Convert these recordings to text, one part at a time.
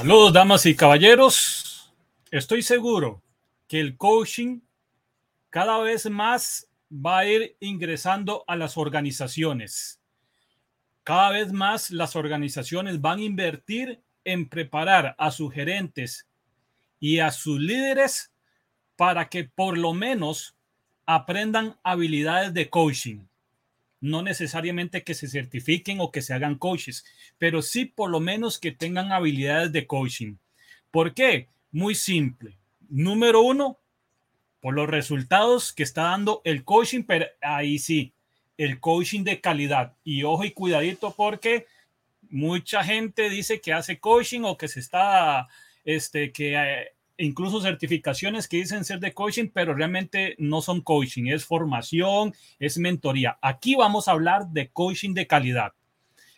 Saludos, damas y caballeros. Estoy seguro que el coaching cada vez más va a ir ingresando a las organizaciones. Cada vez más las organizaciones van a invertir en preparar a sus gerentes y a sus líderes para que por lo menos aprendan habilidades de coaching no necesariamente que se certifiquen o que se hagan coaches, pero sí por lo menos que tengan habilidades de coaching. ¿Por qué? Muy simple. Número uno, por los resultados que está dando el coaching, pero ahí sí, el coaching de calidad. Y ojo y cuidadito porque mucha gente dice que hace coaching o que se está, este, que eh, incluso certificaciones que dicen ser de coaching, pero realmente no son coaching, es formación, es mentoría. Aquí vamos a hablar de coaching de calidad.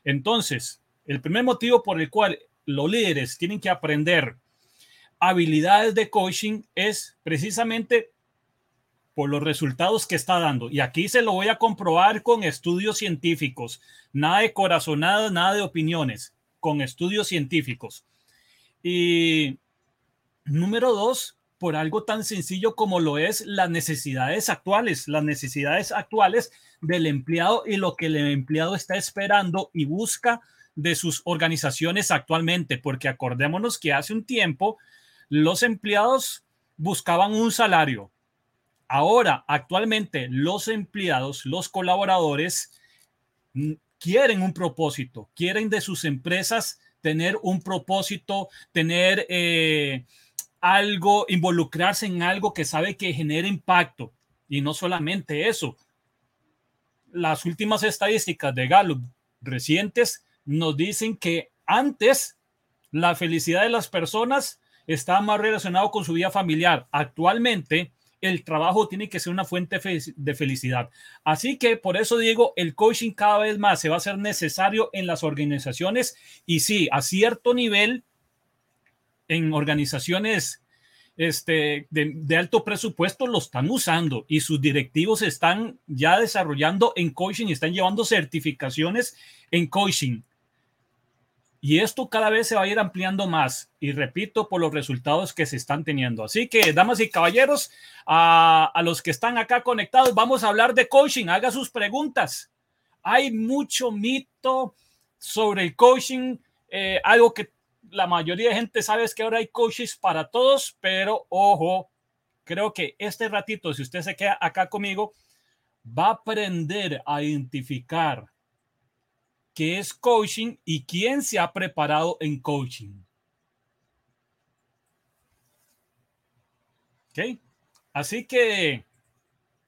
Entonces, el primer motivo por el cual los líderes tienen que aprender habilidades de coaching es precisamente por los resultados que está dando. Y aquí se lo voy a comprobar con estudios científicos. Nada de corazonadas, nada de opiniones, con estudios científicos. Y Número dos, por algo tan sencillo como lo es las necesidades actuales, las necesidades actuales del empleado y lo que el empleado está esperando y busca de sus organizaciones actualmente, porque acordémonos que hace un tiempo los empleados buscaban un salario. Ahora, actualmente, los empleados, los colaboradores mm, quieren un propósito, quieren de sus empresas tener un propósito, tener eh, algo, involucrarse en algo que sabe que genera impacto. Y no solamente eso. Las últimas estadísticas de Gallup recientes nos dicen que antes la felicidad de las personas estaba más relacionado con su vida familiar. Actualmente el trabajo tiene que ser una fuente de felicidad. Así que por eso digo, el coaching cada vez más se va a ser necesario en las organizaciones y sí, a cierto nivel en organizaciones este, de, alto presupuesto lo están usando y sus directivos están ya desarrollando en coaching y están llevando certificaciones en coaching. Y esto cada vez se va a ir ampliando más. Y repito, por los resultados que se están teniendo. Así que, damas y caballeros, a, los que están acá conectados, vamos a hablar de coaching. Haga sus preguntas. Hay mucho mito sobre el coaching, eh, algo que la mayoría de gente sabe que ahora hay coaches para todos, pero ojo, creo que este ratito, si usted se queda acá conmigo, va a aprender a identificar qué es coaching y quién se ha preparado en coaching. ¿Ok? Así que,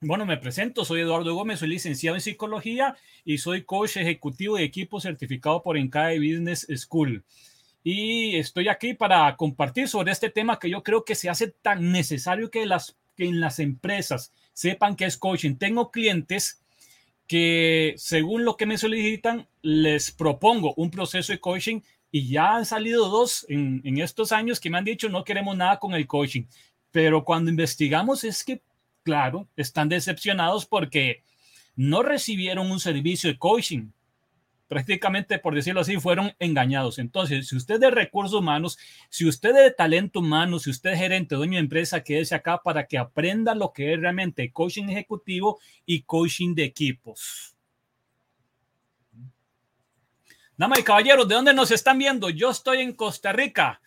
bueno, me presento, soy Eduardo Gómez, soy licenciado en psicología y soy coach ejecutivo de equipo certificado por Encae Business School y estoy aquí para compartir sobre este tema que yo creo que se hace tan necesario que, las, que en las empresas sepan que es coaching. Tengo clientes que según lo que me solicitan, les propongo un proceso de coaching y ya han salido dos en, en estos años que me han dicho no queremos nada con el coaching. Pero cuando investigamos es que, claro, están decepcionados porque no recibieron un servicio de coaching prácticamente, por decirlo así, fueron engañados. Entonces, si usted es de recursos humanos, si usted es de talento humano, si usted es gerente, dueño de empresa, quédese acá para que aprenda lo que es realmente coaching ejecutivo y coaching de equipos. Damas y caballeros, ¿de dónde nos están viendo? Yo estoy en Costa Rica.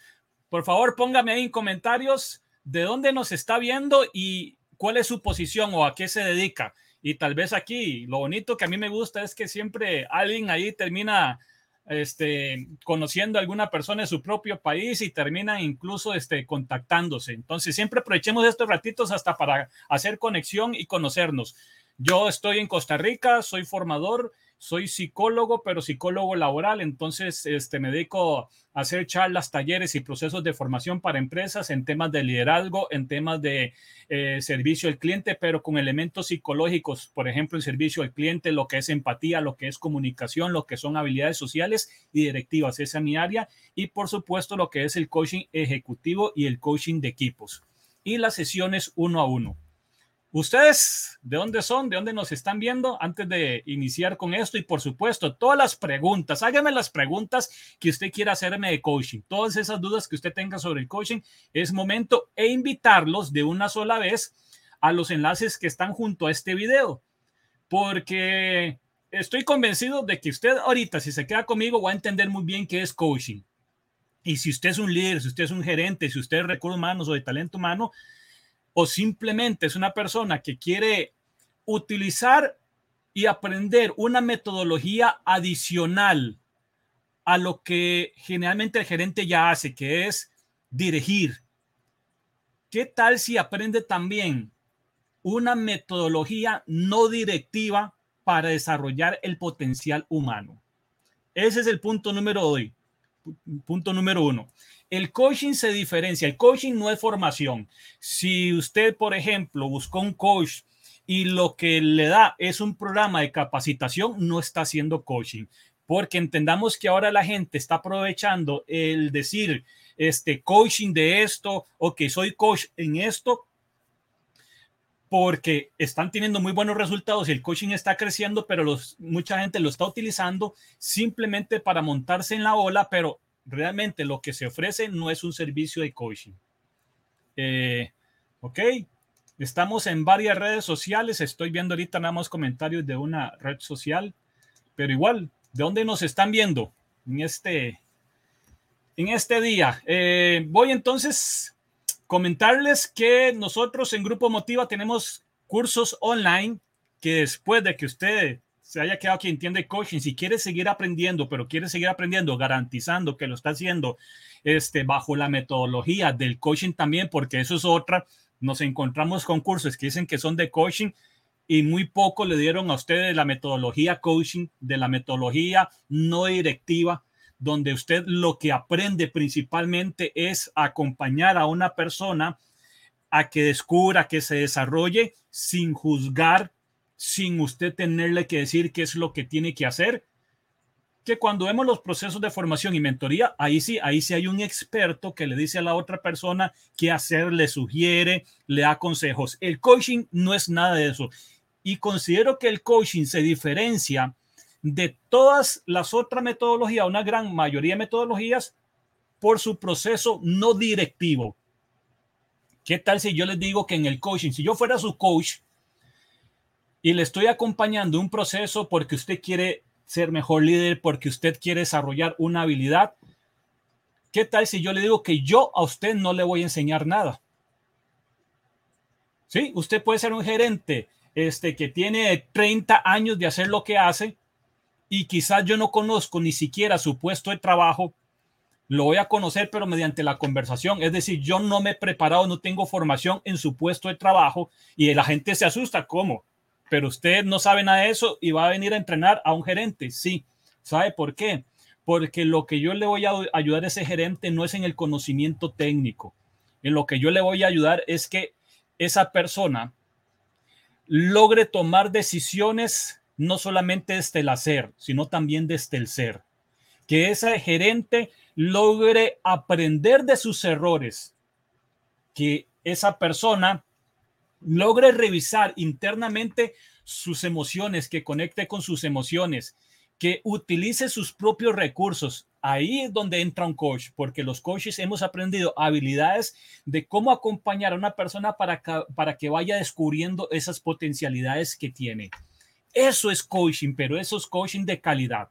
Por favor, póngame ahí en comentarios de dónde nos está viendo y cuál es su posición o a qué se dedica. Y tal vez aquí, lo bonito que a mí me gusta es que siempre alguien ahí termina este, conociendo a alguna persona de su propio país y termina incluso este, contactándose. Entonces, siempre aprovechemos estos ratitos hasta para hacer conexión y conocernos. Yo estoy en Costa Rica, soy formador soy psicólogo, pero psicólogo laboral, entonces este, me dedico a hacer charlas, talleres y procesos de formación para empresas en temas de liderazgo, en temas de eh, servicio al cliente, pero con elementos psicológicos, por ejemplo, en servicio al cliente, lo que es empatía, lo que es comunicación, lo que son habilidades sociales y directivas, esa es mi área, y por supuesto lo que es el coaching ejecutivo y el coaching de equipos y las sesiones uno a uno ¿Ustedes de dónde son? ¿De dónde nos están viendo? Antes de iniciar con esto y por supuesto, todas las preguntas, hágame las preguntas que usted quiera hacerme de coaching. Todas esas dudas que usted tenga sobre el coaching, es momento e invitarlos de una sola vez a los enlaces que están junto a este video. Porque estoy convencido de que usted ahorita, si se queda conmigo, va a entender muy bien qué es coaching. Y si usted es un líder, si usted es un gerente, si usted es recursos humanos o de talento humano, o simplemente es una persona que quiere utilizar y aprender una metodología adicional a lo que generalmente el gerente ya hace, que es dirigir. ¿Qué tal si aprende también una metodología no directiva para desarrollar el potencial humano? Ese es el punto número hoy. Punto número uno. El coaching se diferencia. El coaching no es formación. Si usted, por ejemplo, buscó un coach y lo que le da es un programa de capacitación, no está haciendo coaching. Porque entendamos que ahora la gente está aprovechando el decir, este coaching de esto o que soy coach en esto porque están teniendo muy buenos resultados y el coaching está creciendo, pero mucha gente lo está utilizando simplemente para montarse en la ola, pero realmente lo que se ofrece no es un servicio de coaching. Eh, ok, estamos en varias redes sociales. Estoy viendo ahorita nada más comentarios de una red social, pero igual, ¿de dónde nos están viendo en este, en este día? Eh, voy entonces comentarles que nosotros en Grupo Motiva tenemos cursos online que después de que usted se haya quedado quien entiende coaching, si quiere seguir aprendiendo, pero quiere seguir aprendiendo, garantizando que lo está haciendo este, bajo la metodología del coaching también, porque eso es otra, nos encontramos con cursos que dicen que son de coaching y muy poco le dieron a ustedes la metodología coaching, de la metodología no directiva, donde usted lo que aprende principalmente es acompañar a una persona a que descubra, que se desarrolle sin juzgar, sin usted tenerle que decir qué es lo que tiene que hacer. Que cuando vemos los procesos de formación y mentoría, ahí sí, ahí sí hay un experto que le dice a la otra persona qué hacer, le sugiere, le da consejos. El coaching no es nada de eso. Y considero que el coaching se diferencia de todas las otras metodologías, una gran mayoría de metodologías, por su proceso no directivo. ¿Qué tal si yo les digo que en el coaching, si yo fuera su coach, y le estoy acompañando un proceso porque usted quiere ser mejor líder, porque usted quiere desarrollar una habilidad. ¿Qué tal si yo le digo que yo a usted no le voy a enseñar nada? Sí, usted puede ser un gerente este, que tiene 30 años de hacer lo que hace y quizás yo no conozco ni siquiera su puesto de trabajo, lo voy a conocer, pero mediante la conversación. Es decir, yo no me he preparado, no tengo formación en su puesto de trabajo y la gente se asusta. ¿Cómo? Pero usted no sabe nada de eso y va a venir a entrenar a un gerente. Sí, ¿sabe por qué? Porque lo que yo le voy a ayudar a ese gerente no es en el conocimiento técnico. En lo que yo le voy a ayudar es que esa persona logre tomar decisiones no solamente desde el hacer, sino también desde el ser. Que ese gerente logre aprender de sus errores. Que esa persona logre revisar internamente sus emociones, que conecte con sus emociones, que utilice sus propios recursos. Ahí es donde entra un coach, porque los coaches hemos aprendido habilidades de cómo acompañar a una persona para que, para que vaya descubriendo esas potencialidades que tiene. Eso es coaching, pero eso es coaching de calidad.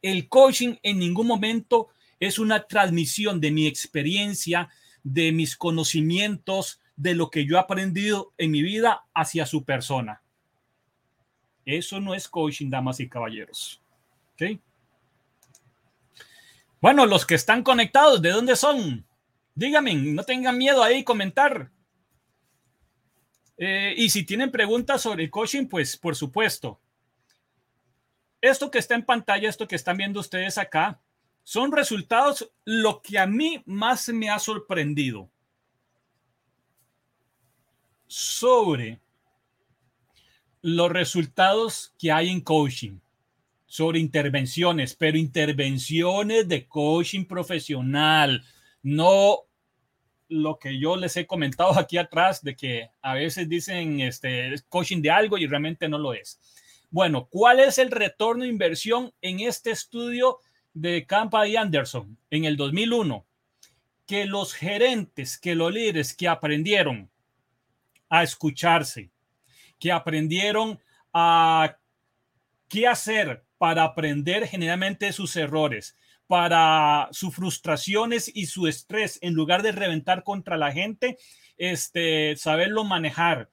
El coaching en ningún momento es una transmisión de mi experiencia, de mis conocimientos, de lo que yo he aprendido en mi vida hacia su persona. Eso no es coaching, damas y caballeros. Bueno, los que están conectados, ¿de dónde son? Díganme, no tengan miedo ahí comentar. Eh, y si tienen preguntas sobre el coaching, pues por supuesto. Esto que está en pantalla, esto que están viendo ustedes acá, son resultados lo que a mí más me ha sorprendido sobre los resultados que hay en coaching, sobre intervenciones, pero intervenciones de coaching profesional, no lo que yo les he comentado aquí atrás de que a veces dicen este coaching de algo y realmente no lo es. Bueno, ¿cuál es el retorno de inversión en este estudio de Campa y Anderson en el 2001? Que los gerentes, que los líderes que aprendieron a escucharse, que aprendieron a qué hacer para aprender generalmente sus errores, para sus frustraciones y su estrés, en lugar de reventar contra la gente, este, saberlo manejar,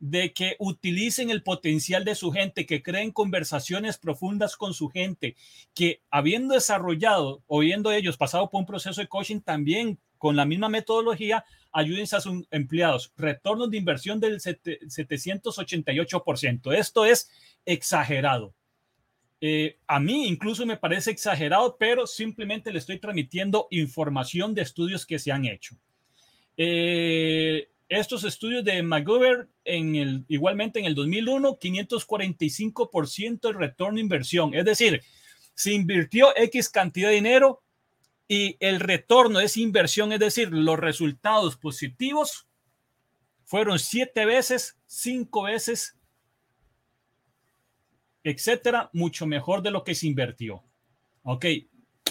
de que utilicen el potencial de su gente, que creen conversaciones profundas con su gente, que habiendo desarrollado o viendo ellos pasado por un proceso de coaching, también con la misma metodología, ayuden a sus empleados. Retornos de inversión del 788%. Esto es exagerado. Eh, a mí incluso me parece exagerado, pero simplemente le estoy transmitiendo información de estudios que se han hecho. Eh, estos estudios de McGovern, en el, igualmente en el 2001, 545% el retorno de inversión. Es decir, se invirtió X cantidad de dinero y el retorno de esa inversión, es decir, los resultados positivos, fueron siete veces, cinco veces etcétera, mucho mejor de lo que se invirtió. Ok,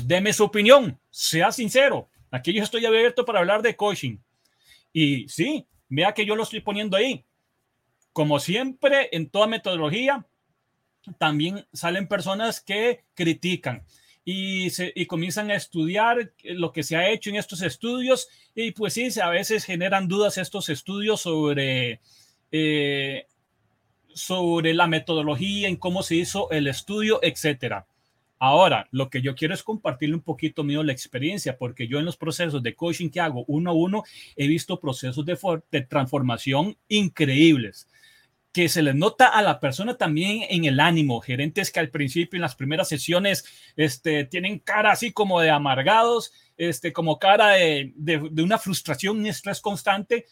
deme su opinión, sea sincero. Aquí yo estoy abierto para hablar de coaching. Y sí, vea que yo lo estoy poniendo ahí. Como siempre, en toda metodología, también salen personas que critican y, comienzan a estudiar lo que se ha hecho en estos estudios. Y pues sí, a veces generan dudas estos estudios sobre eh, sobre la metodología, en cómo se hizo el estudio, etcétera. Ahora, lo que yo quiero es compartirle un poquito mío la experiencia, porque yo en los procesos de coaching que hago uno a uno he visto procesos de, de transformación increíbles que se les nota a la persona también en el ánimo. Gerentes que al principio, en las primeras sesiones, este, tienen cara así como de amargados, este, como cara de, de, de una frustración y estrés constante,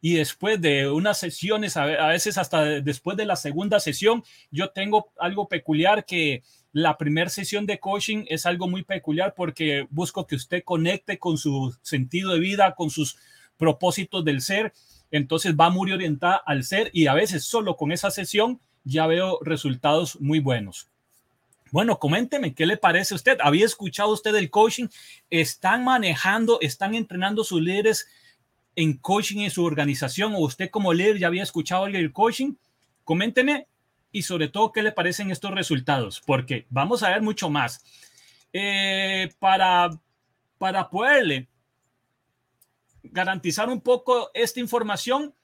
y después de unas sesiones, a veces hasta después de la segunda sesión, yo tengo algo peculiar que la primera sesión de coaching es algo muy peculiar porque busco que usted conecte con su sentido de vida, con sus propósitos del ser. Entonces va muy orientada al ser y a veces solo con esa sesión ya veo resultados muy buenos. Bueno, coménteme, ¿qué le parece a usted? ¿Había escuchado usted el coaching? ¿Están manejando, están entrenando sus líderes en coaching en su organización o usted como líder ya había escuchado del coaching, coménteme y sobre todo qué le parecen estos resultados, porque vamos a ver mucho más. Eh, para, para poderle garantizar un poco esta información,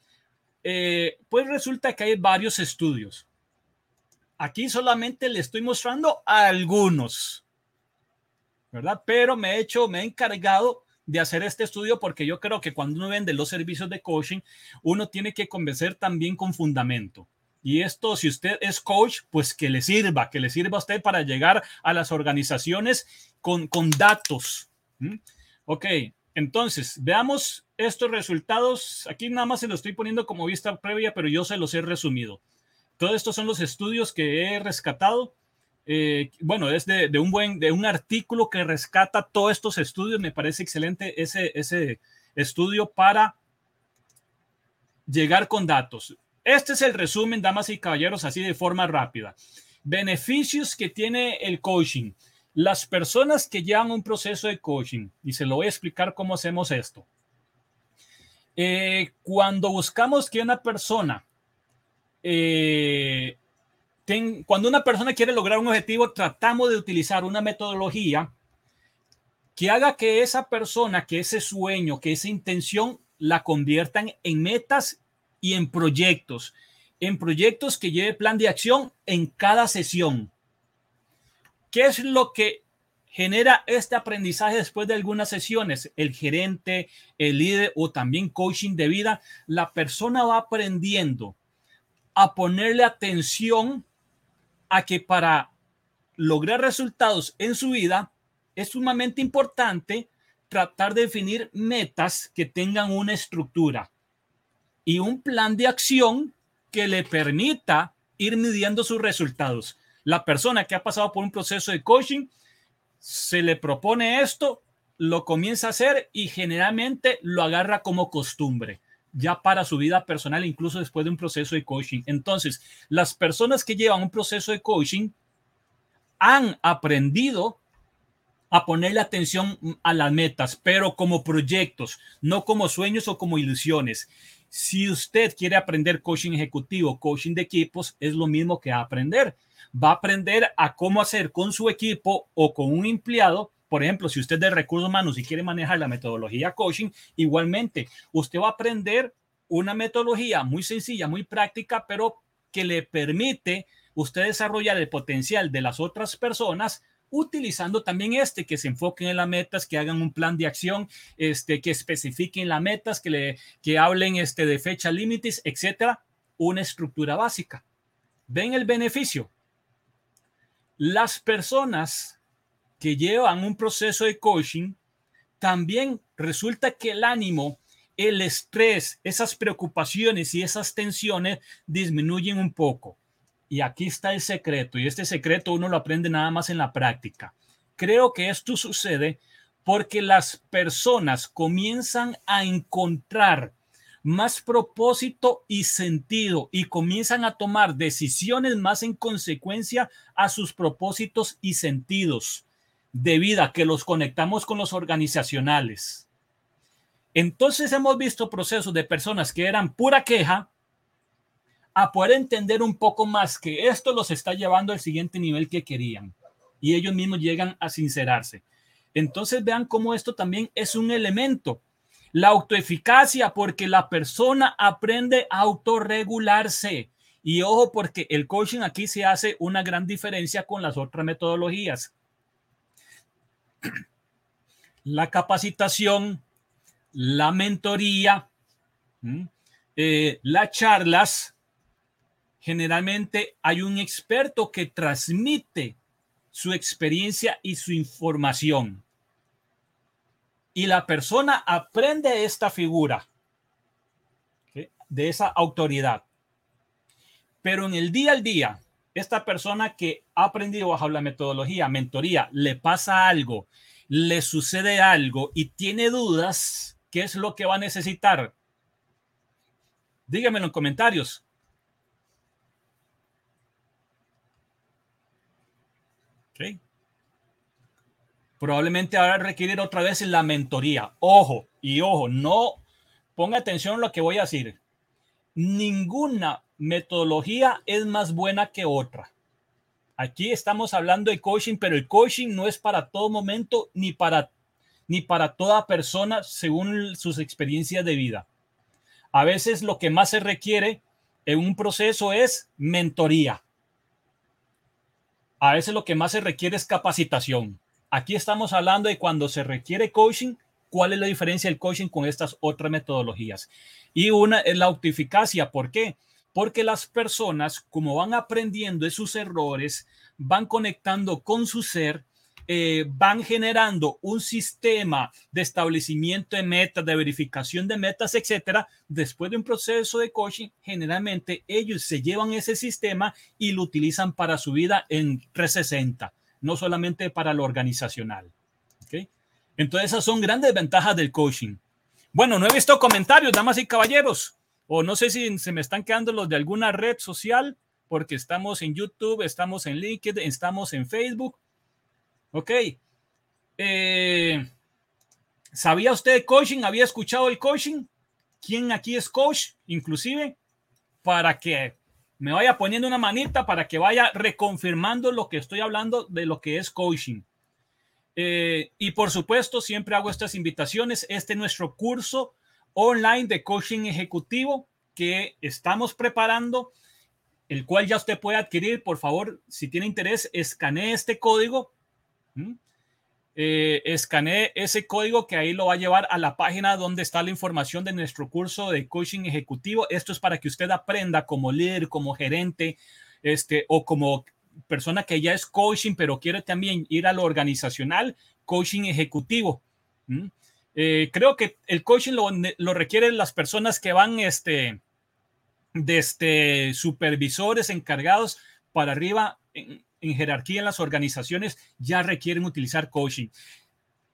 eh, pues resulta que hay varios estudios. Aquí solamente le estoy mostrando algunos, ¿verdad? Pero me he hecho, me he encargado de hacer este estudio porque yo creo que cuando uno vende los servicios de coaching, uno tiene que convencer también con fundamento. Y esto, si usted es coach, pues que le sirva, que le sirva a usted para llegar a las organizaciones con, con datos. ¿Mm? Ok, entonces, veamos estos resultados. Aquí nada más se lo estoy poniendo como vista previa, pero yo se los he resumido. Todos estos son los estudios que he rescatado eh, bueno, es de, un buen, de un artículo que rescata todos estos estudios. Me parece excelente ese, ese estudio para llegar con datos. Este es el resumen, damas y caballeros, así de forma rápida. Beneficios que tiene el coaching. Las personas que llevan un proceso de coaching, y se lo voy a explicar cómo hacemos esto. Eh, cuando buscamos que una persona eh, cuando una persona quiere lograr un objetivo, tratamos de utilizar una metodología que haga que esa persona, que ese sueño, que esa intención la conviertan en metas y en proyectos, en proyectos que lleve plan de acción en cada sesión. ¿Qué es lo que genera este aprendizaje después de algunas sesiones? El gerente, el líder o también coaching de vida, la persona va aprendiendo a ponerle atención a que para lograr resultados en su vida es sumamente importante tratar de definir metas que tengan una estructura y un plan de acción que le permita ir midiendo sus resultados. La persona que ha pasado por un proceso de coaching se le propone esto, lo comienza a hacer y generalmente lo agarra como costumbre ya para su vida personal, incluso después de un proceso de coaching. Entonces, las personas que llevan un proceso de coaching han aprendido a ponerle atención a las metas, pero como proyectos, no como sueños o como ilusiones. Si usted quiere aprender coaching ejecutivo, coaching de equipos, es lo mismo que aprender. Va a aprender a cómo hacer con su equipo o con un empleado por ejemplo, si usted de recursos humanos y quiere manejar la metodología coaching, igualmente usted va a aprender una metodología muy sencilla, muy práctica, pero que le permite usted desarrollar el potencial de las otras personas utilizando también este, que se enfoquen en las metas, que hagan un plan de acción, este, que especifiquen las metas, que, le, que hablen este, de fecha límites, etcétera, una estructura básica. ¿Ven el beneficio? Las personas que llevan un proceso de coaching, también resulta que el ánimo, el estrés, esas preocupaciones y esas tensiones disminuyen un poco. Y aquí está el secreto, y este secreto uno lo aprende nada más en la práctica. Creo que esto sucede porque las personas comienzan a encontrar más propósito y sentido y comienzan a tomar decisiones más en consecuencia a sus propósitos y sentidos de vida que los conectamos con los organizacionales. Entonces hemos visto procesos de personas que eran pura queja a poder entender un poco más que esto los está llevando al siguiente nivel que querían y ellos mismos llegan a sincerarse. Entonces vean cómo esto también es un elemento. La autoeficacia porque la persona aprende a autorregularse. Y ojo porque el coaching aquí se hace una gran diferencia con las otras metodologías la capacitación, la mentoría, eh, las charlas, generalmente hay un experto que transmite su experiencia y su información. Y la persona aprende esta figura de esa autoridad. Pero en el día al día, esta persona que ha aprendido bajo la metodología, mentoría, le pasa algo, le sucede algo y tiene dudas, ¿qué es lo que va a necesitar? Díganmelo en comentarios. Probablemente ahora requerir otra vez la mentoría. Ojo, y ojo, no ponga atención a lo que voy a decir. Ninguna metodología es más buena que otra. Aquí estamos hablando de coaching, pero el coaching no es para todo momento ni para ni para toda persona según sus experiencias de vida. A veces lo que más se requiere en un proceso es mentoría. A veces lo que más se requiere es capacitación. Aquí estamos hablando de cuando se requiere coaching, cuál es la diferencia del coaching con estas otras metodologías. Y una es la autoeficacia. ¿Por qué? porque las personas, como van aprendiendo de sus errores, van conectando con su ser, eh, van generando un sistema de establecimiento de metas, de verificación de metas, etcétera. Después de un proceso de coaching, generalmente ellos se llevan ese sistema y lo utilizan para su vida en 360, no solamente para lo organizacional. ¿okay? Entonces, esas son grandes ventajas del coaching. Bueno, no he visto comentarios, damas y caballeros o no sé si se me están quedando los de alguna red social, porque estamos en YouTube, estamos en LinkedIn, estamos en Facebook. Ok. Eh, ¿Sabía usted de coaching? ¿Había escuchado el coaching? ¿Quién aquí es coach? Inclusive, para que me vaya poniendo una manita, para que vaya reconfirmando lo que estoy hablando de lo que es coaching. Eh, y por supuesto, siempre hago estas invitaciones. Este es nuestro curso online de coaching ejecutivo que estamos preparando, el cual ya usted puede adquirir. Por favor, si tiene interés, escanee este código. Eh, escanee ese código que ahí lo va a llevar a la página donde está la información de nuestro curso de coaching ejecutivo. Esto es para que usted aprenda como líder, como gerente, este, o como persona que ya es coaching, pero quiere también ir a lo organizacional, coaching ejecutivo. Eh, creo que el coaching lo, requieren las personas que van este, desde este, supervisores encargados para arriba jerarquía en las organizaciones, ya requieren utilizar coaching.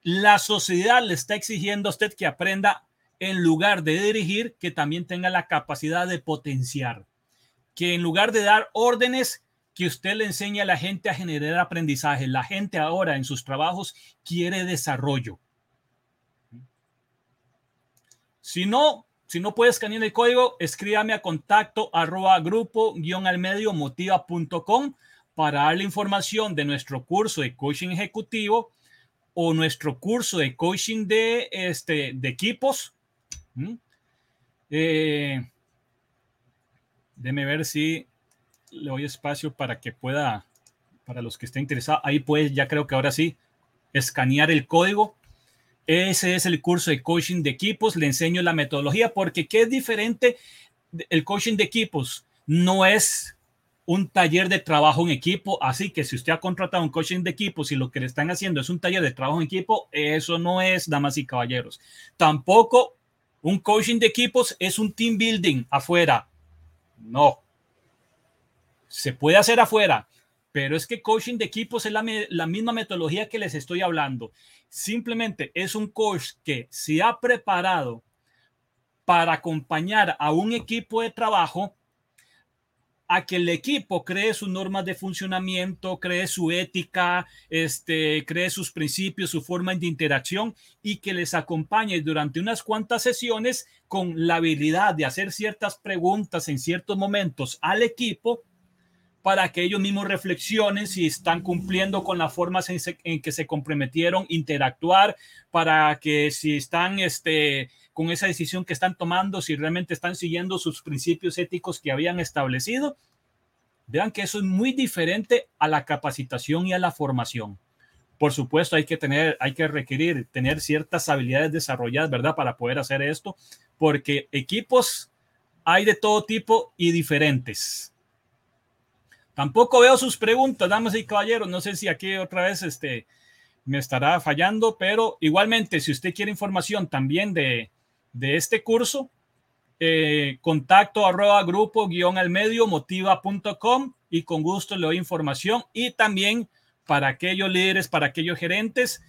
La sociedad le está exigiendo a usted que aprenda en lugar de dirigir, que también tenga la capacidad de potenciar. Que en lugar de dar órdenes, que usted le enseñe a la gente a generar aprendizaje. La gente ahora en sus trabajos quiere desarrollo. Si no, si no puede escanear el código, escríbame a contacto arroba grupo guion al medio motiva.com para darle información de nuestro curso de coaching ejecutivo o nuestro curso de coaching de, este, de equipos. ¿Mm? Eh, ver si le doy espacio para que pueda, para los que estén interesados, ahí pues ya creo que ahora sí, escanear el código ese es el curso de coaching de equipos. Le enseño la metodología porque ¿qué es diferente? El coaching de equipos no es un taller de trabajo en equipo. Así que si usted ha contratado un coaching de equipos y lo que le están haciendo es un taller de trabajo en equipo, eso no es, damas y caballeros. Tampoco un coaching de equipos es un team building afuera. No. Se puede hacer afuera, pero es que coaching de equipos es la misma metodología que les estoy hablando. Simplemente es un coach que se ha preparado para acompañar a un equipo de trabajo a que el equipo cree sus normas de funcionamiento, cree su ética, este, cree sus principios, su forma de interacción y que les acompañe durante unas cuantas sesiones con la habilidad de hacer ciertas preguntas en ciertos momentos al equipo para que ellos mismos reflexionen si están cumpliendo con las formas en, que se comprometieron interactuar, para que si están este, con esa decisión que están tomando, si realmente están siguiendo sus principios éticos que habían establecido. Vean que eso es muy diferente a la capacitación y a la formación. Por supuesto, hay que tener, hay que requerir tener ciertas habilidades desarrolladas, ¿verdad? Para poder hacer esto, porque equipos hay de todo tipo y diferentes. Tampoco veo sus preguntas, damas y caballeros. No sé si aquí otra vez este, me estará fallando, pero igualmente, si usted quiere información también de, este curso, eh, contacto arroba grupo guion al medio motiva.com y con gusto le doy información y también para aquellos líderes, para aquellos gerentes,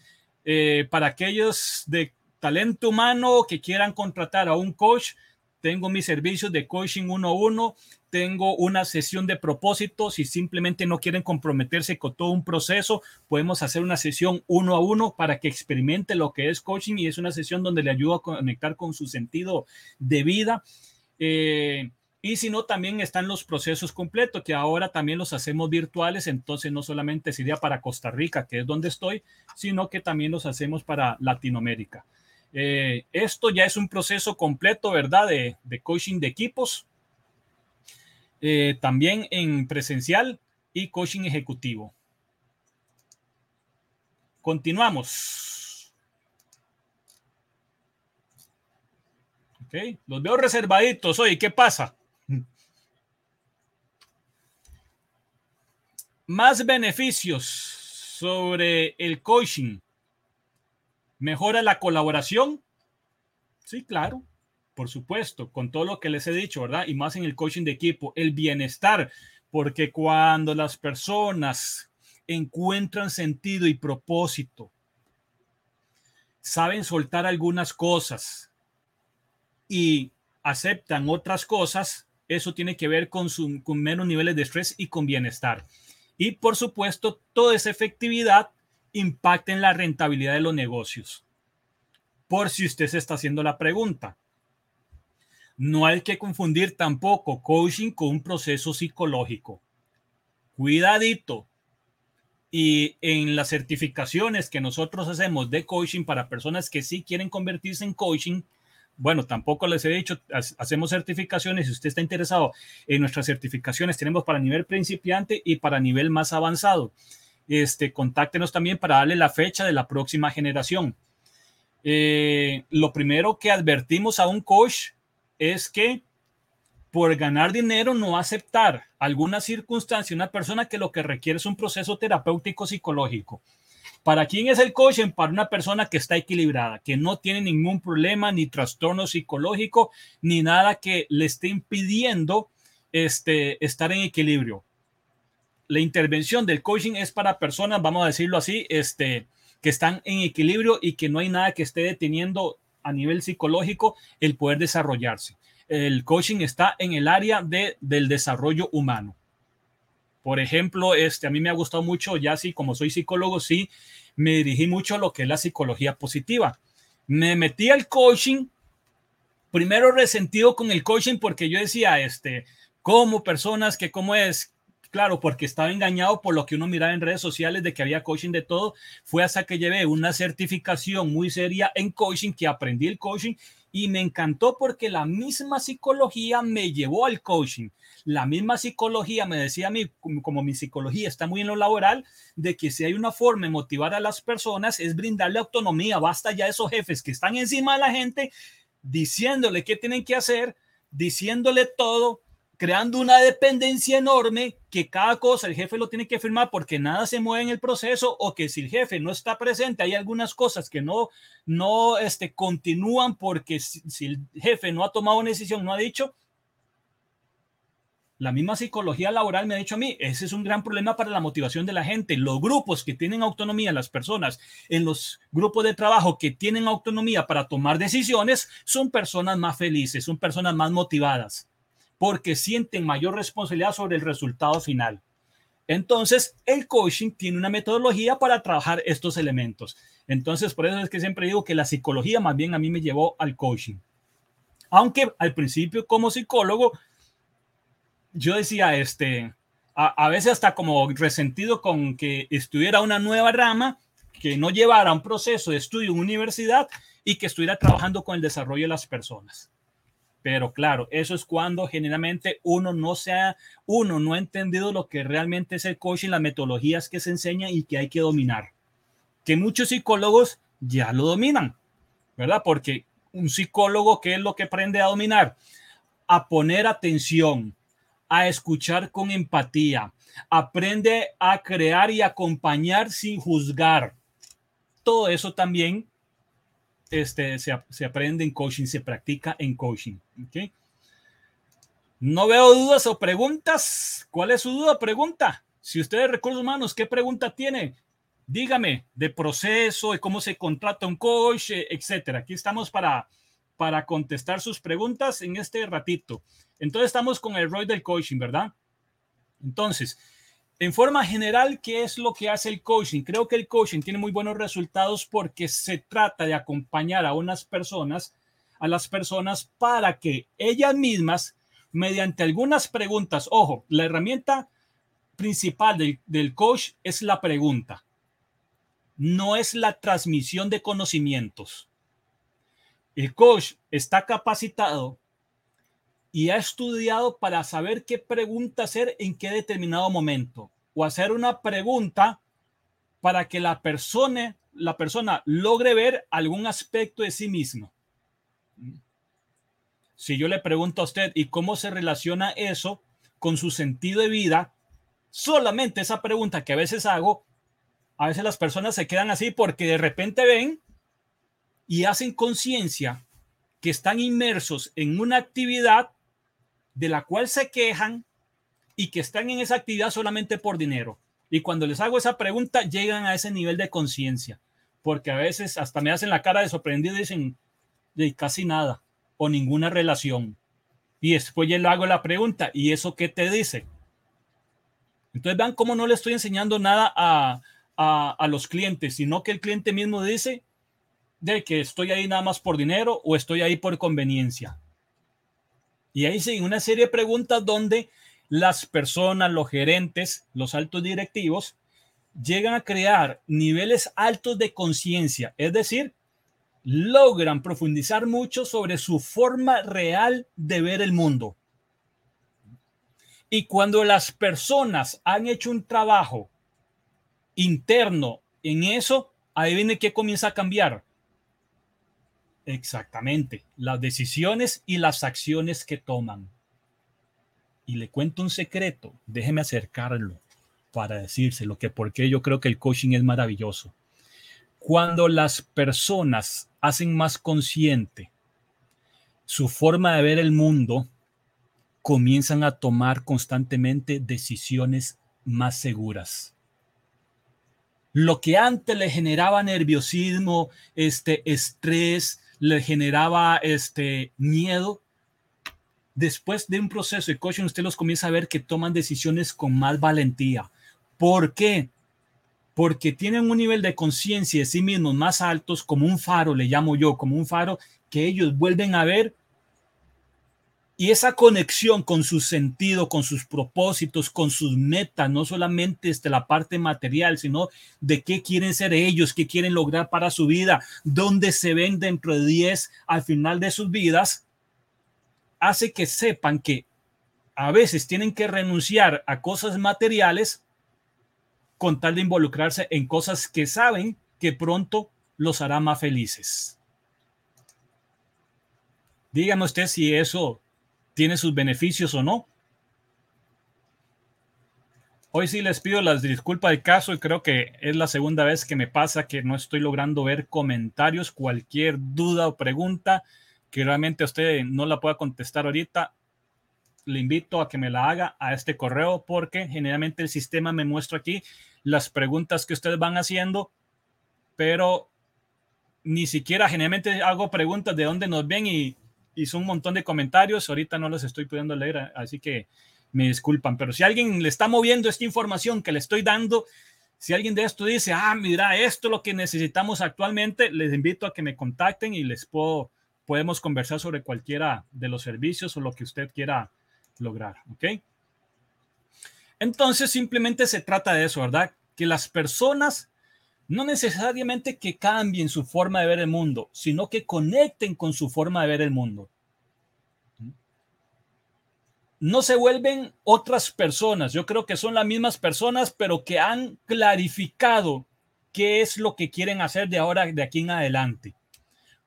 eh, para aquellos de talento humano que quieran contratar a un coach, tengo mis servicios de coaching uno a uno, tengo una sesión de propósitos y simplemente no quieren comprometerse con todo un proceso, podemos hacer una sesión uno a uno para que experimente lo que es coaching y es una sesión donde le ayuda a conectar con su sentido de vida. Eh, y si no, también están los procesos completos, que ahora también los hacemos virtuales, entonces no solamente sería para Costa Rica, que es donde estoy, sino que también los hacemos para Latinoamérica. Eh, esto ya es un proceso completo, ¿verdad? De, coaching de equipos, eh, también en presencial y coaching ejecutivo. Continuamos. Ok, los veo reservaditos hoy. ¿Qué pasa? Más beneficios sobre el coaching ¿Mejora la colaboración? Sí, claro, por supuesto, con todo lo que les he dicho, ¿verdad? Y más en el coaching de equipo, el bienestar, porque cuando las personas encuentran sentido y propósito, saben soltar algunas cosas y aceptan otras cosas, eso tiene que ver con, con menos niveles de estrés y con bienestar. Y por supuesto, toda esa efectividad impacten la rentabilidad de los negocios. Por si usted se está haciendo la pregunta. No hay que confundir tampoco coaching con un proceso psicológico. Cuidadito. Y en las certificaciones que nosotros hacemos de coaching para personas que sí quieren convertirse en coaching, bueno, tampoco les he dicho, hacemos certificaciones. Si usted está interesado en nuestras certificaciones, tenemos para nivel principiante y para nivel más avanzado este, contáctenos también para darle la fecha de la próxima generación. Eh, lo primero que advertimos a un coach es que por ganar dinero no aceptar alguna circunstancia, una persona que lo que requiere es un proceso terapéutico psicológico. ¿Para quién es el coaching? Para una persona que está equilibrada, que no tiene ningún problema, ni trastorno psicológico, ni nada que le esté impidiendo este, estar en equilibrio la intervención del coaching es para personas, vamos a decirlo así, este, que están en equilibrio y que no hay nada que esté deteniendo a nivel psicológico el poder desarrollarse. El coaching está en el área de, del desarrollo humano. Por ejemplo, este, a mí me ha gustado mucho, ya sí, como soy psicólogo, sí, me dirigí mucho a lo que es la psicología positiva. Me metí al coaching, primero resentido con el coaching porque yo decía, este, como personas que cómo es, claro, porque estaba engañado por lo que uno miraba en redes sociales de que había coaching de todo, fue hasta que llevé una certificación muy seria en coaching, que aprendí el coaching y me encantó porque la misma psicología me llevó al coaching. La misma psicología me decía a mí, como, mi psicología está muy en lo laboral, de que si hay una forma de motivar a las personas es brindarle autonomía. Basta ya esos jefes que están encima de la gente diciéndole qué tienen que hacer, diciéndole todo, creando una dependencia enorme que cada cosa el jefe lo tiene que firmar porque nada se mueve en el proceso o que si el jefe no está presente hay algunas cosas que no no este continúan porque si, si el jefe no ha tomado una decisión, no ha dicho la misma psicología laboral me ha dicho a mí, ese es un gran problema para la motivación de la gente. Los grupos que tienen autonomía, las personas en los grupos de trabajo que tienen autonomía para tomar decisiones, son personas más felices, son personas más motivadas porque sienten mayor responsabilidad sobre el resultado final. Entonces, el coaching tiene una metodología para trabajar estos elementos. Entonces, por eso es que siempre digo que la psicología más bien a mí me llevó al coaching. Aunque al principio como psicólogo, yo decía, este, a, a veces hasta como resentido con que estuviera una nueva rama, que no llevara un proceso de estudio en universidad y que estuviera trabajando con el desarrollo de las personas. Pero claro, eso es cuando generalmente uno no sea, uno no ha entendido lo que realmente es el coaching, las metodologías que se enseñan y que hay que dominar. Que muchos psicólogos ya lo dominan, ¿verdad? Porque un psicólogo, ¿qué es lo que aprende a dominar? A poner atención, a escuchar con empatía, aprende a crear y acompañar sin juzgar. Todo eso también este, se, aprende en coaching, se practica en coaching. ¿okay? No veo dudas o preguntas. ¿Cuál es su duda? Pregunta. Si usted es recursos humanos, ¿qué pregunta tiene? Dígame de proceso, de cómo se contrata un coach, etcétera. Aquí estamos para, para contestar sus preguntas en este ratito. Entonces estamos con el rol del coaching, ¿verdad? Entonces, en forma general, ¿qué es lo que hace el coaching? Creo que el coaching tiene muy buenos resultados porque se trata de acompañar a unas personas, a las personas para que ellas mismas, mediante algunas preguntas, ojo, la herramienta principal del, del coach es la pregunta, no es la transmisión de conocimientos. El coach está capacitado y ha estudiado para saber qué pregunta hacer en qué determinado momento o hacer una pregunta para que la persona, la persona logre ver algún aspecto de sí mismo. Si yo le pregunto a usted y cómo se relaciona eso con su sentido de vida, solamente esa pregunta que a veces hago, a veces las personas se quedan así porque de repente ven y hacen conciencia que están inmersos en una actividad de la cual se quejan y que están en esa actividad solamente por dinero. Y cuando les hago esa pregunta, llegan a ese nivel de conciencia, porque a veces hasta me hacen la cara de sorprendido y dicen, de casi nada o ninguna relación. Y después yo le hago la pregunta, ¿y eso qué te dice? Entonces vean cómo no le estoy enseñando nada a, a, a los clientes, sino que el cliente mismo dice de que estoy ahí nada más por dinero o estoy ahí por conveniencia. Y ahí siguen una serie de preguntas donde las personas, los gerentes, los altos directivos, llegan a crear niveles altos de conciencia, es decir, logran profundizar mucho sobre su forma real de ver el mundo. Y cuando las personas han hecho un trabajo interno en eso, ahí viene que comienza a cambiar Exactamente, las decisiones y las acciones que toman. Y le cuento un secreto, déjeme acercarlo para decírselo, que porque yo creo que el coaching es maravilloso. Cuando las personas hacen más consciente su forma de ver el mundo, comienzan a tomar constantemente decisiones más seguras. Lo que antes le generaba nerviosismo, este estrés, le generaba este miedo, después de un proceso de coaching usted los comienza a ver que toman decisiones con más valentía. ¿Por qué? Porque tienen un nivel de conciencia de sí mismos más altos, como un faro, le llamo yo, como un faro que ellos vuelven a ver y esa conexión con su sentido, con sus propósitos, con sus metas, no solamente de la parte material, sino de qué quieren ser ellos, qué quieren lograr para su vida, dónde se ven dentro de 10 al final de sus vidas, hace que sepan que a veces tienen que renunciar a cosas materiales con tal de involucrarse en cosas que saben que pronto los hará más felices. Dígame usted si eso tiene sus beneficios o no. Hoy sí les pido las disculpas del caso y creo que es la segunda vez que me pasa que no estoy logrando ver comentarios, cualquier duda o pregunta que realmente usted no la pueda contestar ahorita. Le invito a que me la haga a este correo porque generalmente el sistema me muestra aquí las preguntas que ustedes van haciendo, pero ni siquiera generalmente hago preguntas de dónde nos ven y hizo un montón de comentarios. Ahorita no los estoy pudiendo leer, así que me disculpan. Pero si alguien le está moviendo esta información que le estoy dando, si alguien de esto dice, ah, mira, esto es lo que necesitamos actualmente, les invito a que me contacten y les puedo, podemos conversar sobre cualquiera de los servicios o lo que usted quiera lograr. ¿Ok? Entonces, simplemente se trata de eso, ¿verdad? Que las personas no necesariamente que cambien su forma de ver el mundo, sino que conecten con su forma de ver el mundo. No se vuelven otras personas, yo creo que son las mismas personas, pero que han clarificado qué es lo que quieren hacer de ahora, de aquí en adelante.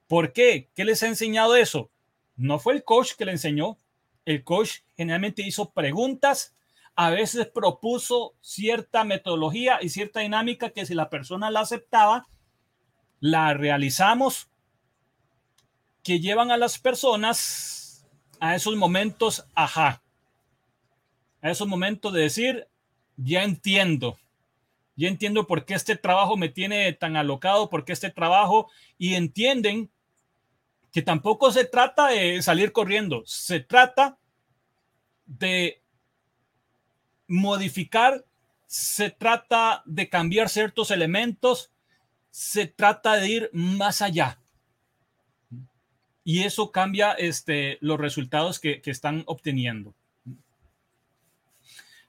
¿Por qué? ¿Qué les ha enseñado eso? No fue el coach que le enseñó. El coach generalmente hizo preguntas a veces propuso cierta metodología y cierta dinámica que si la persona la aceptaba, la realizamos, que llevan a las personas a esos momentos, ajá, a esos momentos de decir, ya entiendo, ya entiendo por qué este trabajo me tiene tan alocado, por qué este trabajo, y entienden que tampoco se trata de salir corriendo, se trata de modificar, se trata de cambiar ciertos elementos, se trata de ir más allá. Y eso cambia este, los resultados que, que están obteniendo.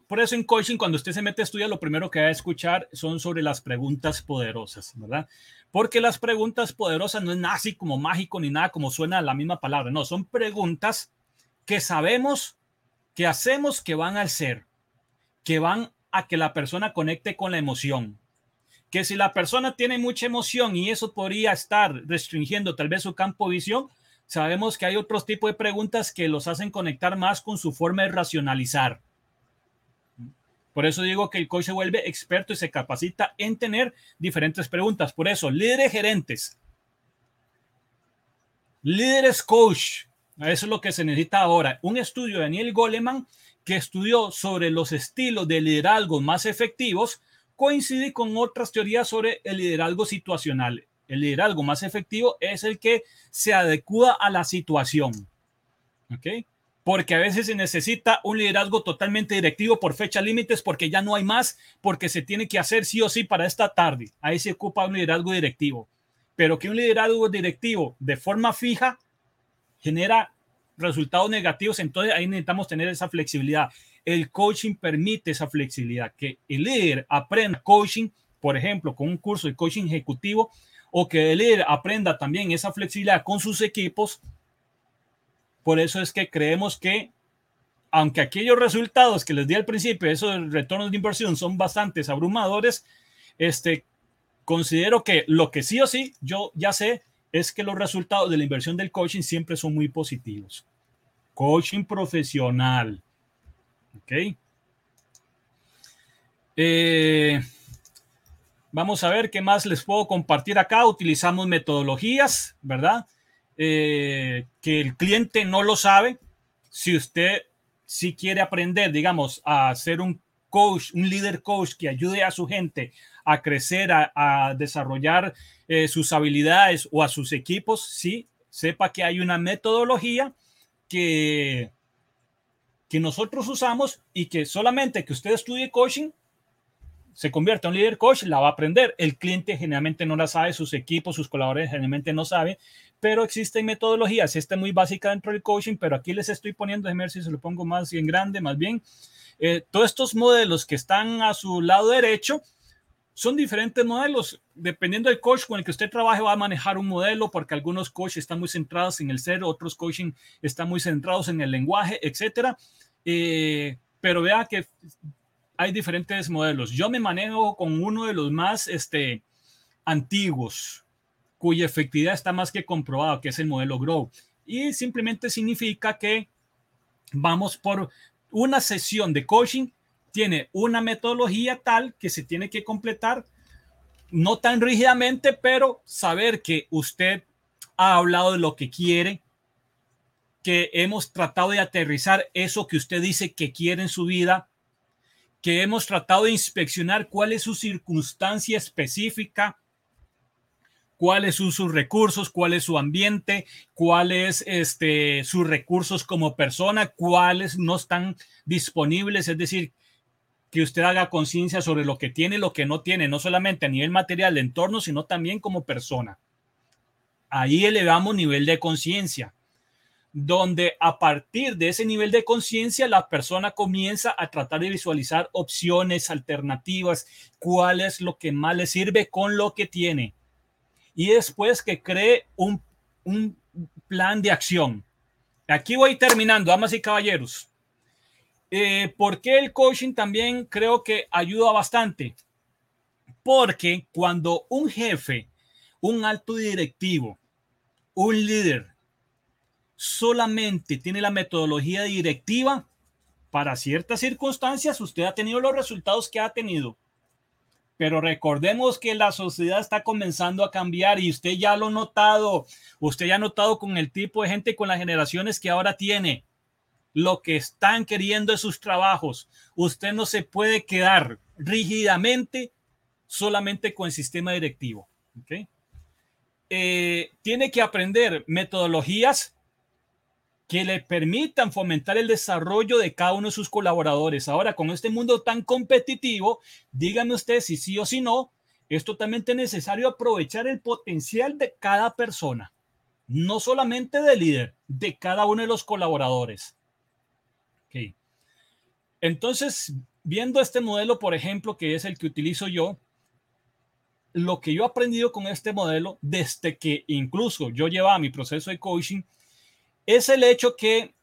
Por eso en coaching, cuando usted se mete a estudiar, lo primero que va a escuchar son sobre las preguntas poderosas, ¿verdad? Porque las preguntas poderosas no es así como mágico ni nada como suena la misma palabra, no, son preguntas que sabemos, que hacemos, que van al ser que van a que la persona conecte con la emoción. Que si la persona tiene mucha emoción y eso podría estar restringiendo tal vez su campo de visión, sabemos que hay otros tipos de preguntas que los hacen conectar más con su forma de racionalizar. Por eso digo que el coach se vuelve experto y se capacita en tener diferentes preguntas. Por eso, líderes gerentes, líderes coach, eso es lo que se necesita ahora. Un estudio de Daniel Goleman que estudió sobre los estilos de liderazgo más efectivos, coincide con otras teorías sobre el liderazgo situacional. El liderazgo más efectivo es el que se adecua a la situación. ¿Ok? Porque a veces se necesita un liderazgo totalmente directivo por fecha límites, porque ya no hay más, porque se tiene que hacer sí o sí para esta tarde. Ahí se ocupa un liderazgo directivo. Pero que un liderazgo directivo de forma fija genera resultados negativos, entonces ahí necesitamos tener esa flexibilidad. El coaching permite esa flexibilidad, que el líder aprenda coaching, por ejemplo, con un curso de coaching ejecutivo, o que el líder aprenda también esa flexibilidad con sus equipos. Por eso es que creemos que, aunque aquellos resultados que les di al principio, esos retornos de inversión son bastante abrumadores, este, considero que lo que sí o sí yo ya sé es que los resultados de la inversión del coaching siempre son muy positivos. Coaching profesional. ¿Ok? Eh, vamos a ver qué más les puedo compartir acá. Utilizamos metodologías, ¿verdad? Eh, que el cliente no lo sabe. Si usted si quiere aprender, digamos, a ser un coach, un líder coach que ayude a su gente a crecer, a, desarrollar eh, sus habilidades o a sus equipos, sí, sepa que hay una metodología que, que nosotros usamos y que solamente que usted estudie coaching se convierte en líder coach, la va a aprender. El cliente generalmente no la sabe, sus equipos, sus colaboradores generalmente no saben, pero existen metodologías. Esta es muy básica dentro del coaching, pero aquí les estoy poniendo, déjenme ver si se lo pongo más en grande, más bien. Eh, todos estos modelos que están a su lado derecho son diferentes modelos. Dependiendo del coach con el que usted trabaje, va a manejar un modelo, porque algunos coaches están muy centrados en el ser, otros coaching están muy centrados en el lenguaje, etcétera. Eh, pero vea que hay diferentes modelos. Yo me manejo con uno de los más este, antiguos, cuya efectividad está más que comprobada, que es el modelo Grow. Y simplemente significa que vamos por una sesión de coaching, tiene una metodología tal que se tiene que completar, no tan rígidamente, pero saber que usted ha hablado de lo que quiere, que hemos tratado de aterrizar eso que usted dice que quiere en su vida, que hemos tratado de inspeccionar cuál es su circunstancia específica, cuáles son sus recursos, cuál es su ambiente, cuáles este, sus recursos como persona, cuáles no están disponibles, es decir, que usted haga conciencia sobre lo que tiene y lo que no tiene, no solamente a nivel material de entorno, sino también como persona. Ahí elevamos nivel de conciencia donde a partir de ese nivel de conciencia la persona comienza a tratar de visualizar opciones alternativas, cuál es lo que más le sirve con lo que tiene. Y después que cree un, plan de acción. Aquí voy terminando, damas y caballeros. Eh, ¿Por qué el coaching también creo que ayuda bastante? Porque cuando un jefe, un alto directivo, un líder, solamente tiene la metodología directiva, para ciertas circunstancias usted ha tenido los resultados que ha tenido. Pero recordemos que la sociedad está comenzando a cambiar y usted ya lo ha notado. Usted ya ha notado con el tipo de gente, con las generaciones que ahora tiene, lo que están queriendo en sus trabajos. Usted no se puede quedar rígidamente solamente con el sistema directivo. Eh, tiene que aprender metodologías que le permitan fomentar el desarrollo de cada uno de sus colaboradores. Ahora, con este mundo tan competitivo, díganme ustedes si sí o si no, es totalmente necesario aprovechar el potencial de cada persona, no solamente del líder, de cada uno de los colaboradores. Entonces, viendo este modelo, por ejemplo, que es el que utilizo yo, lo que yo he aprendido con este modelo, desde que incluso yo llevaba mi proceso de coaching, es el hecho que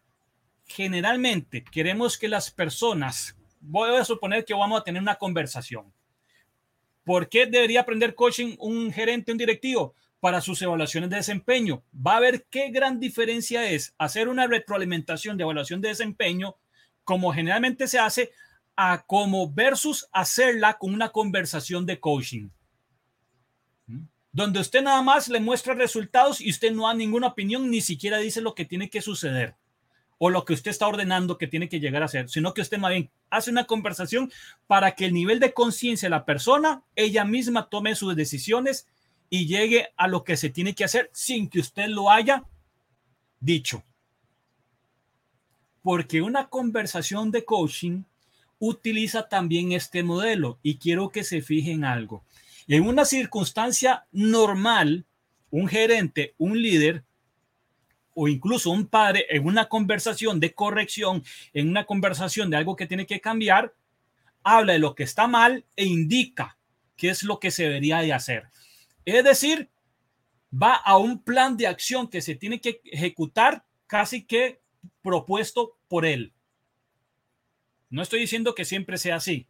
generalmente queremos que las personas, voy a suponer que vamos a tener una conversación. ¿Por qué debería aprender coaching un gerente, un directivo? Para sus evaluaciones de desempeño. Va a ver qué gran diferencia es hacer una retroalimentación de evaluación de desempeño, como generalmente se hace, a como versus hacerla con una conversación de coaching donde usted nada más le muestra resultados y usted no da ninguna opinión, ni siquiera dice lo que tiene que suceder o lo que usted está ordenando que tiene que llegar a hacer, sino que usted más bien hace una conversación para que el nivel de conciencia de la persona, ella misma tome sus decisiones y llegue a lo que se tiene que hacer sin que usted lo haya dicho. Porque una conversación de coaching utiliza también este modelo y quiero que se fijen algo. En una circunstancia normal, un gerente, un líder o incluso un padre en una conversación de corrección, en una conversación de algo que tiene que cambiar, habla de lo que está mal e indica qué es lo que se debería de hacer. Es decir, va a un plan de acción que se tiene que ejecutar casi que propuesto por él. No estoy diciendo que siempre sea así,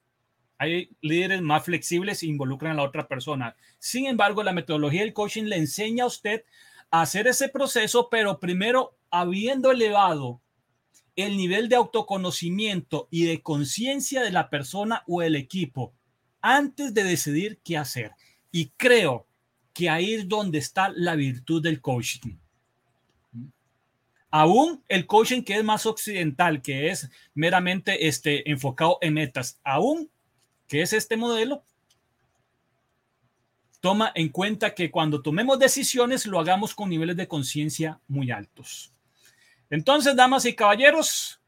hay líderes más flexibles e involucran a la otra persona. Sin embargo, la metodología del coaching le enseña a usted a hacer ese proceso, pero primero habiendo elevado el nivel de autoconocimiento y de conciencia de la persona o el equipo antes de decidir qué hacer. Y creo que ahí es donde está la virtud del coaching. Aún el coaching que es más occidental, que es meramente este, enfocado en metas, aún que es este modelo, toma en cuenta que cuando tomemos decisiones lo hagamos con niveles de conciencia muy altos. Entonces, damas y caballeros,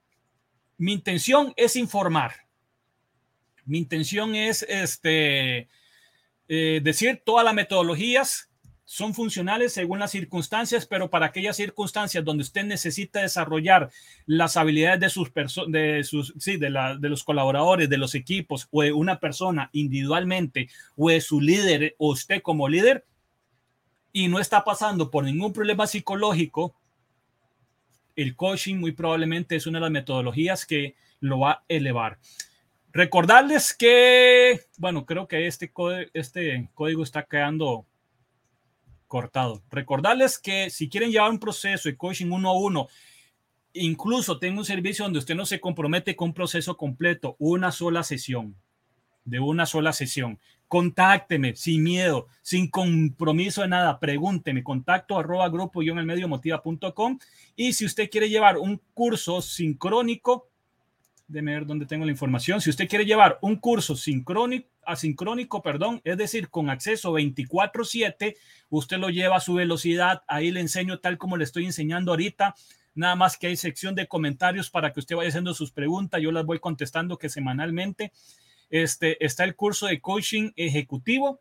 mi intención es informar. Mi intención es este, eh, decir todas las metodologías son funcionales según las circunstancias, pero para aquellas circunstancias donde usted necesita desarrollar las habilidades de sus de sus sí, de, la, de los colaboradores, de los equipos o de una persona individualmente o de su líder o usted como líder y no está pasando por ningún problema psicológico, el coaching muy probablemente es una de las metodologías que lo va a elevar. Recordarles que, bueno, creo que este, este código está quedando cortado. Recordarles que si quieren llevar un proceso de coaching uno a uno, incluso tengo un servicio donde usted no se compromete con un proceso completo, una sola sesión, de una sola sesión. Contácteme sin miedo, sin compromiso de nada. Pregúnteme, contacto arroba grupo yo en el medio motiva.com. Y si usted quiere llevar un curso sincrónico, déjeme ver dónde tengo la información. Si usted quiere llevar un curso sincrónico, asincrónico, perdón, es decir, con acceso 24/7, usted lo lleva a su velocidad, ahí le enseño tal como le estoy enseñando ahorita, nada más que hay sección de comentarios para que usted vaya haciendo sus preguntas, yo las voy contestando que semanalmente. Este está el curso de coaching ejecutivo,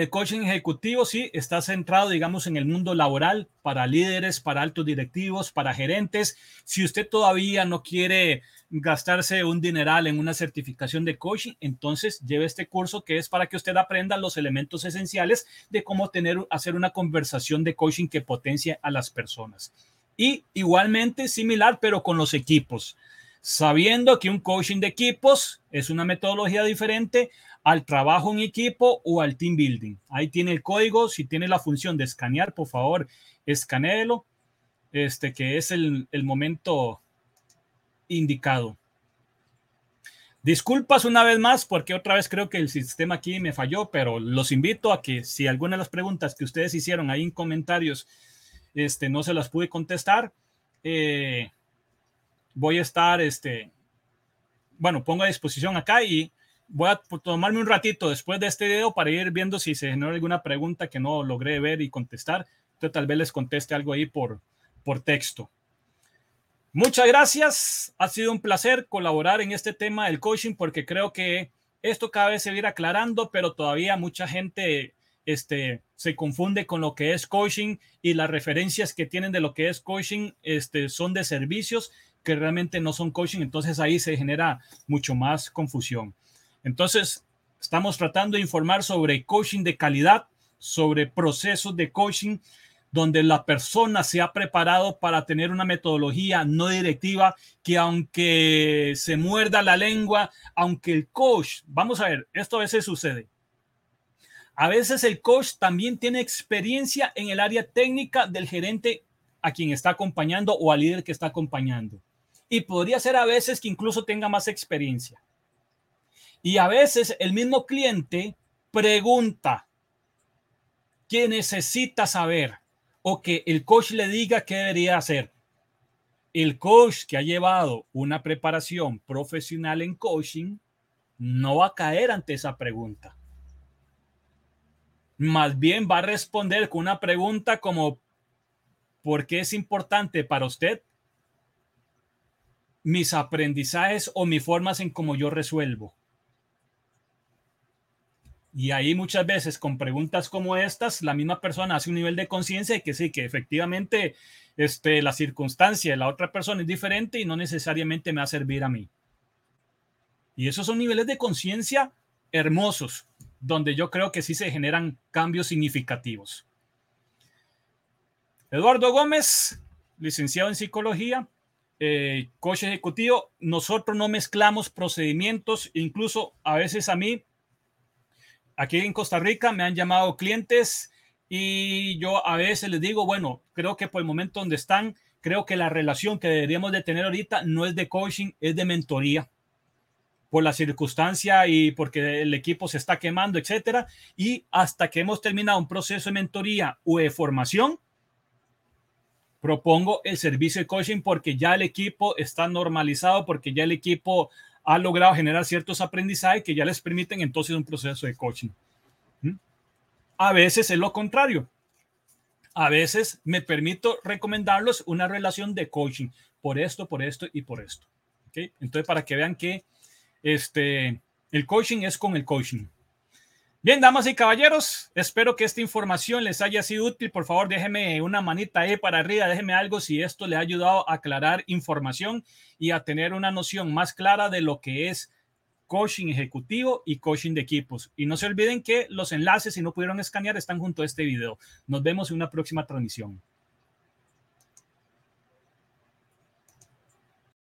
el coaching ejecutivo sí está centrado, digamos, en el mundo laboral para líderes, para altos directivos, para gerentes. Si usted todavía no quiere gastarse un dineral en una certificación de coaching, entonces lleve este curso que es para que usted aprenda los elementos esenciales de cómo hacer una conversación de coaching que potencie a las personas. Y igualmente similar, pero con los equipos sabiendo que un coaching de equipos es una metodología diferente al trabajo en equipo o al team building. Ahí tiene el código, si tiene la función de escanear, por favor, escaneelo, este que es el, el momento indicado. Disculpas una vez más porque otra vez creo que el sistema aquí me falló, pero los invito a que si alguna de las preguntas que ustedes hicieron ahí en comentarios este, no se las pude contestar, eh, voy a estar, este, bueno, pongo a disposición acá y voy a tomarme un ratito después de este video para ir viendo si se generó alguna pregunta que no logré ver y contestar. Entonces tal vez les conteste algo ahí por, por texto. Muchas gracias. Ha sido un placer colaborar en este tema del coaching porque creo que esto cada vez se va a ir aclarando, pero todavía mucha gente este, se confunde con lo que es coaching y las referencias que tienen de lo que es coaching este, son de servicios que realmente no son coaching, entonces ahí se genera mucho más confusión. Entonces, estamos tratando de informar sobre coaching de calidad, sobre procesos de coaching, donde la persona se ha preparado para tener una metodología no directiva que aunque se muerda la lengua, aunque el coach, vamos a ver, esto a veces sucede. A veces el coach también tiene experiencia en el área técnica del gerente a quien está acompañando o al líder que está acompañando y podría ser a veces que incluso tenga más experiencia. Y a veces el mismo cliente pregunta qué necesita saber o que el coach le diga qué debería hacer. El coach que ha llevado una preparación profesional en coaching no va a caer ante esa pregunta. Más bien va a responder con una pregunta como, ¿por qué es importante para usted mis aprendizajes o mis formas en cómo yo resuelvo. Y ahí muchas veces con preguntas como estas, la misma persona hace un nivel de conciencia de que sí, que efectivamente este, la circunstancia de la otra persona es diferente y no necesariamente me va a servir a mí. Y esos son niveles de conciencia hermosos, donde yo creo que sí se generan cambios significativos. Eduardo Gómez, licenciado en psicología, eh, coach ejecutivo, nosotros no mezclamos procedimientos, incluso a veces a mí, aquí en Costa Rica, me han llamado clientes y yo a veces les digo, bueno, creo que por el momento donde están, creo que la relación que deberíamos de tener ahorita no es de coaching, es de mentoría por la circunstancia y porque el equipo se está quemando, etcétera. Y hasta que hemos terminado un proceso de mentoría o de formación, propongo el servicio de coaching porque ya el equipo está normalizado, porque ya el equipo ha logrado generar ciertos aprendizajes que ya les permiten entonces un proceso de coaching. ¿Mm? A veces es lo contrario. A veces me permito recomendarlos una relación de coaching por esto, por esto y por esto. ¿Okay? Entonces, para que vean que este, el coaching es con el coaching. Bien, damas y caballeros, espero que esta información les haya sido útil. Por favor, déjenme una manita ahí para arriba, déjenme algo si esto le ha ayudado a aclarar información y a tener una noción más clara de lo que es coaching ejecutivo y coaching de equipos. Y no se olviden que los enlaces, si no pudieron escanear, están junto a este video. Nos vemos en una próxima transmisión.